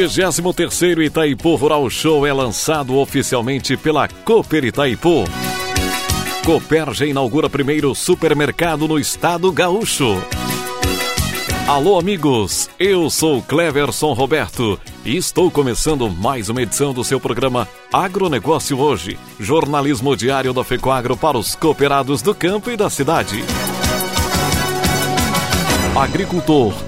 Vigésimo terceiro Itaipu Rural Show é lançado oficialmente pela Cooper Itaipu. Cooperja inaugura primeiro supermercado no estado gaúcho. Alô amigos, eu sou Cleverson Roberto e estou começando mais uma edição do seu programa Agronegócio Hoje, jornalismo diário da Fecoagro para os cooperados do campo e da cidade. Agricultor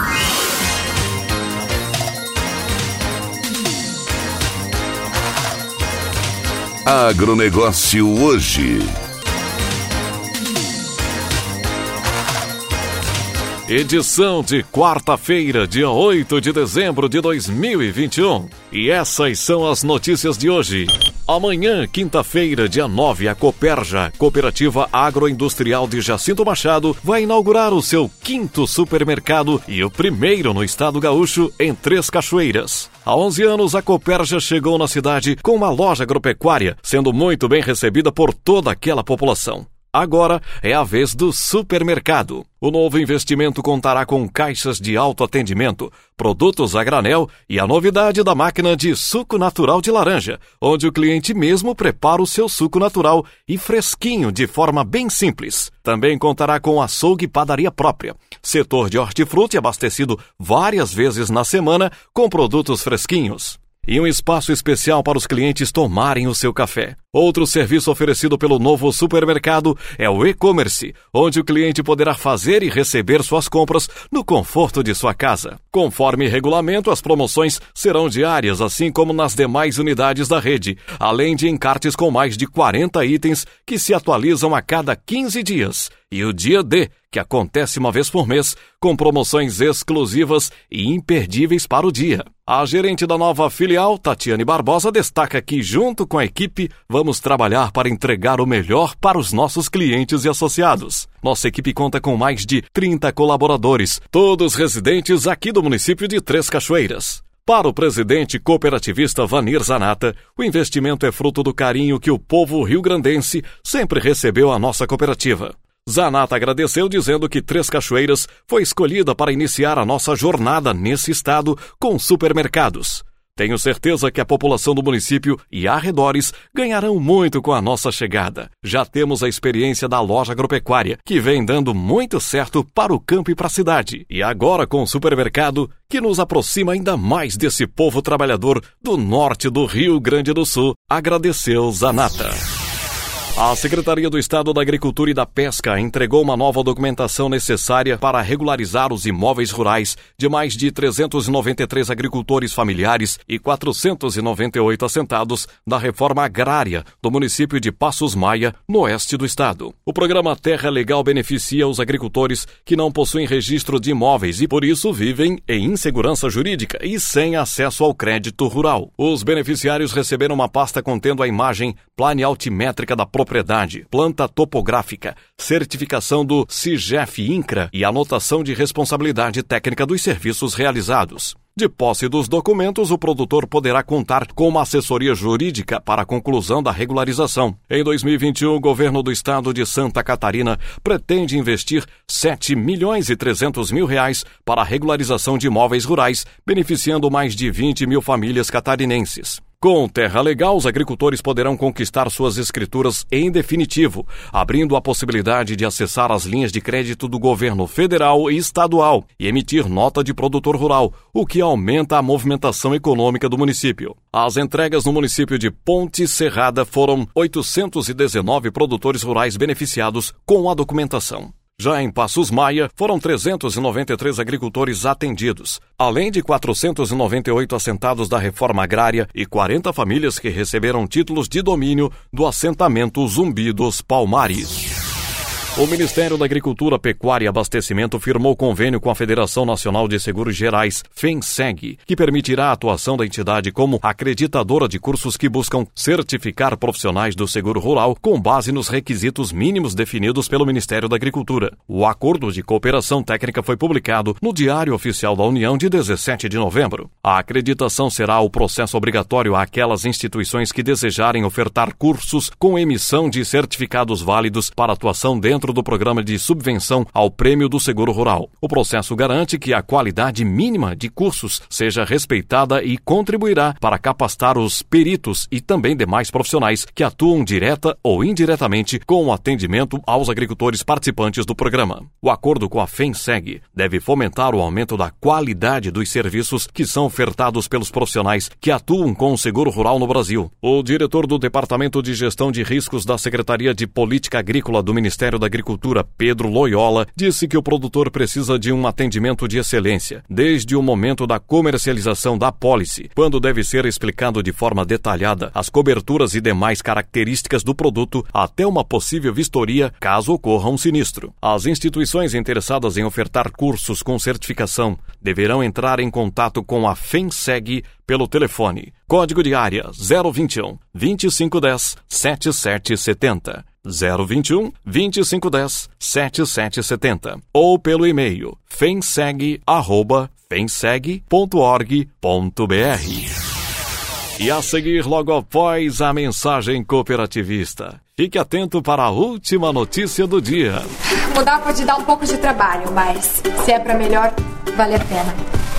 Agronegócio hoje. Edição de quarta-feira, dia 8 de dezembro de 2021. E essas são as notícias de hoje. Amanhã, quinta-feira, dia 9, a Coperja, Cooperativa Agroindustrial de Jacinto Machado, vai inaugurar o seu quinto supermercado e o primeiro no estado gaúcho, em Três Cachoeiras. Há 11 anos, a Coperja chegou na cidade com uma loja agropecuária, sendo muito bem recebida por toda aquela população. Agora é a vez do supermercado. O novo investimento contará com caixas de autoatendimento, produtos a granel e a novidade da máquina de suco natural de laranja, onde o cliente mesmo prepara o seu suco natural e fresquinho de forma bem simples. Também contará com açougue e padaria própria, setor de hortifruti abastecido várias vezes na semana com produtos fresquinhos e um espaço especial para os clientes tomarem o seu café. Outro serviço oferecido pelo novo supermercado é o e-commerce, onde o cliente poderá fazer e receber suas compras no conforto de sua casa. Conforme regulamento, as promoções serão diárias, assim como nas demais unidades da rede, além de encartes com mais de 40 itens que se atualizam a cada 15 dias. E o dia D, que acontece uma vez por mês, com promoções exclusivas e imperdíveis para o dia. A gerente da nova filial, Tatiane Barbosa, destaca que, junto com a equipe, vamos trabalhar para entregar o melhor para os nossos clientes e associados. Nossa equipe conta com mais de 30 colaboradores, todos residentes aqui do município de Três Cachoeiras. Para o presidente cooperativista Vanir Zanata, o investimento é fruto do carinho que o povo rio-grandense sempre recebeu à nossa cooperativa. Zanata agradeceu dizendo que Três Cachoeiras foi escolhida para iniciar a nossa jornada nesse estado com supermercados. Tenho certeza que a população do município e arredores ganharão muito com a nossa chegada. Já temos a experiência da loja agropecuária, que vem dando muito certo para o campo e para a cidade. E agora com o supermercado, que nos aproxima ainda mais desse povo trabalhador do norte do Rio Grande do Sul, agradeceu Zanata. A Secretaria do Estado da Agricultura e da Pesca entregou uma nova documentação necessária para regularizar os imóveis rurais de mais de 393 agricultores familiares e 498 assentados da reforma agrária do município de Passos Maia, no oeste do estado. O programa Terra Legal beneficia os agricultores que não possuem registro de imóveis e por isso vivem em insegurança jurídica e sem acesso ao crédito rural. Os beneficiários receberam uma pasta contendo a imagem plane altimétrica da propriedade, planta topográfica, certificação do CIGEF INCRA e anotação de responsabilidade técnica dos serviços realizados. De posse dos documentos, o produtor poderá contar com uma assessoria jurídica para a conclusão da regularização. Em 2021, o governo do estado de Santa Catarina pretende investir 7 milhões e 300 mil reais para a regularização de imóveis rurais, beneficiando mais de 20 mil famílias catarinenses. Com terra legal, os agricultores poderão conquistar suas escrituras em definitivo, abrindo a possibilidade de acessar as linhas de crédito do governo federal e estadual e emitir nota de produtor rural, o que aumenta a movimentação econômica do município. As entregas no município de Ponte Serrada foram 819 produtores rurais beneficiados com a documentação. Já em Passos Maia, foram 393 agricultores atendidos, além de 498 assentados da reforma agrária e 40 famílias que receberam títulos de domínio do assentamento Zumbi dos Palmares. O Ministério da Agricultura, Pecuária e Abastecimento firmou convênio com a Federação Nacional de Seguros Gerais, FENSEG, que permitirá a atuação da entidade como acreditadora de cursos que buscam certificar profissionais do seguro rural com base nos requisitos mínimos definidos pelo Ministério da Agricultura. O acordo de cooperação técnica foi publicado no Diário Oficial da União de 17 de novembro. A acreditação será o processo obrigatório àquelas instituições que desejarem ofertar cursos com emissão de certificados válidos para atuação dentro dentro do programa de subvenção ao Prêmio do Seguro Rural. O processo garante que a qualidade mínima de cursos seja respeitada e contribuirá para capacitar os peritos e também demais profissionais que atuam direta ou indiretamente com o atendimento aos agricultores participantes do programa. O acordo com a FENSEG deve fomentar o aumento da qualidade dos serviços que são ofertados pelos profissionais que atuam com o seguro rural no Brasil. O diretor do Departamento de Gestão de Riscos da Secretaria de Política Agrícola do Ministério da Agricultura, Pedro Loyola, disse que o produtor precisa de um atendimento de excelência, desde o momento da comercialização da pólice, quando deve ser explicado de forma detalhada as coberturas e demais características do produto, até uma possível vistoria caso ocorra um sinistro. As instituições interessadas em ofertar cursos com certificação deverão entrar em contato com a FENSEG pelo telefone. Código de área 021 2510 7770. 021 2510 7770 ou pelo e-mail fenseg@fenseg.org.br. E a seguir, logo após a mensagem cooperativista, fique atento para a última notícia do dia. Mudar pode dar um pouco de trabalho, mas se é para melhor, vale a pena.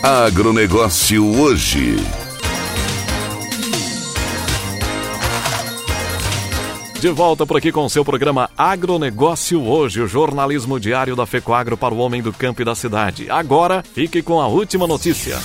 Agronegócio hoje. De volta por aqui com o seu programa Agronegócio Hoje, o jornalismo diário da FECOAGRO para o homem do campo e da cidade. Agora, fique com a última notícia.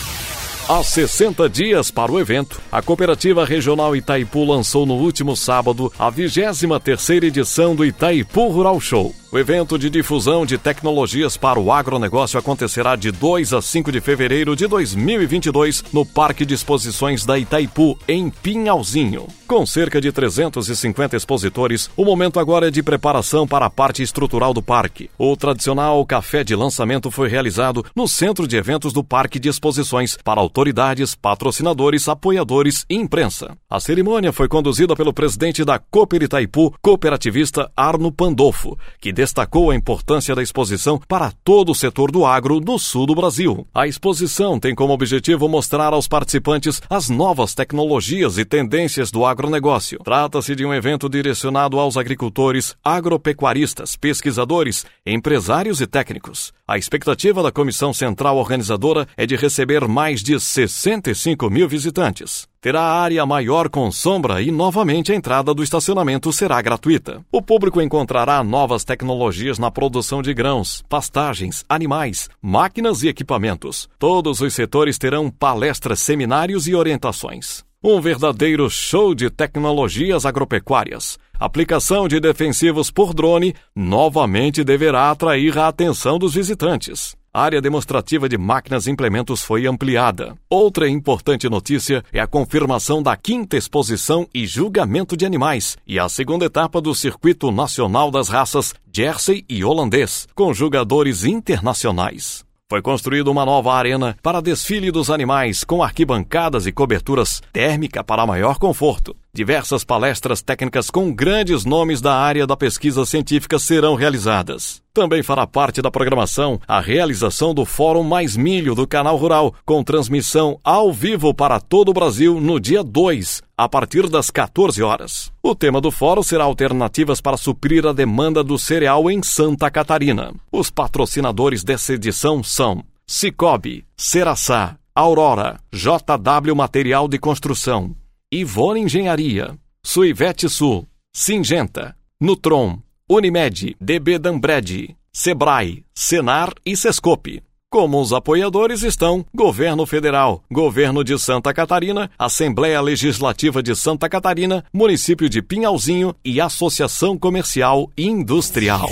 Há 60 dias para o evento, a Cooperativa Regional Itaipu lançou no último sábado a 23ª edição do Itaipu Rural Show. O evento de difusão de tecnologias para o agronegócio acontecerá de 2 a 5 de fevereiro de 2022 no Parque de Exposições da Itaipu, em Pinhalzinho. Com cerca de 350 expositores, o momento agora é de preparação para a parte estrutural do parque. O tradicional café de lançamento foi realizado no centro de eventos do Parque de Exposições para autoridades, patrocinadores, apoiadores e imprensa. A cerimônia foi conduzida pelo presidente da Cooper Itaipu, cooperativista Arno Pandolfo, que destacou a importância da exposição para todo o setor do agro no sul do Brasil. A exposição tem como objetivo mostrar aos participantes as novas tecnologias e tendências do agronegócio. Trata-se de um evento direcionado aos agricultores, agropecuaristas, pesquisadores, empresários e técnicos. A expectativa da Comissão Central Organizadora é de receber mais de 65 mil visitantes terá área maior com sombra e novamente a entrada do estacionamento será gratuita. O público encontrará novas tecnologias na produção de grãos, pastagens, animais, máquinas e equipamentos. Todos os setores terão palestras, seminários e orientações. Um verdadeiro show de tecnologias agropecuárias. Aplicação de defensivos por drone novamente deverá atrair a atenção dos visitantes. A área demonstrativa de máquinas e implementos foi ampliada. Outra importante notícia é a confirmação da quinta exposição e julgamento de animais e a segunda etapa do Circuito Nacional das Raças Jersey e Holandês, com jogadores internacionais. Foi construída uma nova arena para desfile dos animais, com arquibancadas e coberturas térmica para maior conforto. Diversas palestras técnicas com grandes nomes da área da pesquisa científica serão realizadas. Também fará parte da programação a realização do Fórum Mais Milho do Canal Rural, com transmissão ao vivo para todo o Brasil no dia 2, a partir das 14 horas. O tema do fórum será alternativas para suprir a demanda do cereal em Santa Catarina. Os patrocinadores dessa edição são Cicobi, Seraçá, Aurora, JW Material de Construção, Ivone Engenharia, Suivete Sul, Singenta, Nutron, Unimed, DB Dambred, Sebrae, Senar e Sescope. Como os apoiadores estão Governo Federal, Governo de Santa Catarina, Assembleia Legislativa de Santa Catarina, Município de Pinhalzinho e Associação Comercial e Industrial.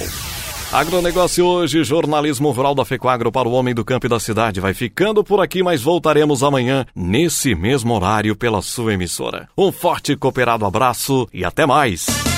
Agronegócio hoje, jornalismo rural da Fecoagro para o homem do campo e da cidade. Vai ficando por aqui, mas voltaremos amanhã, nesse mesmo horário, pela sua emissora. Um forte cooperado abraço e até mais!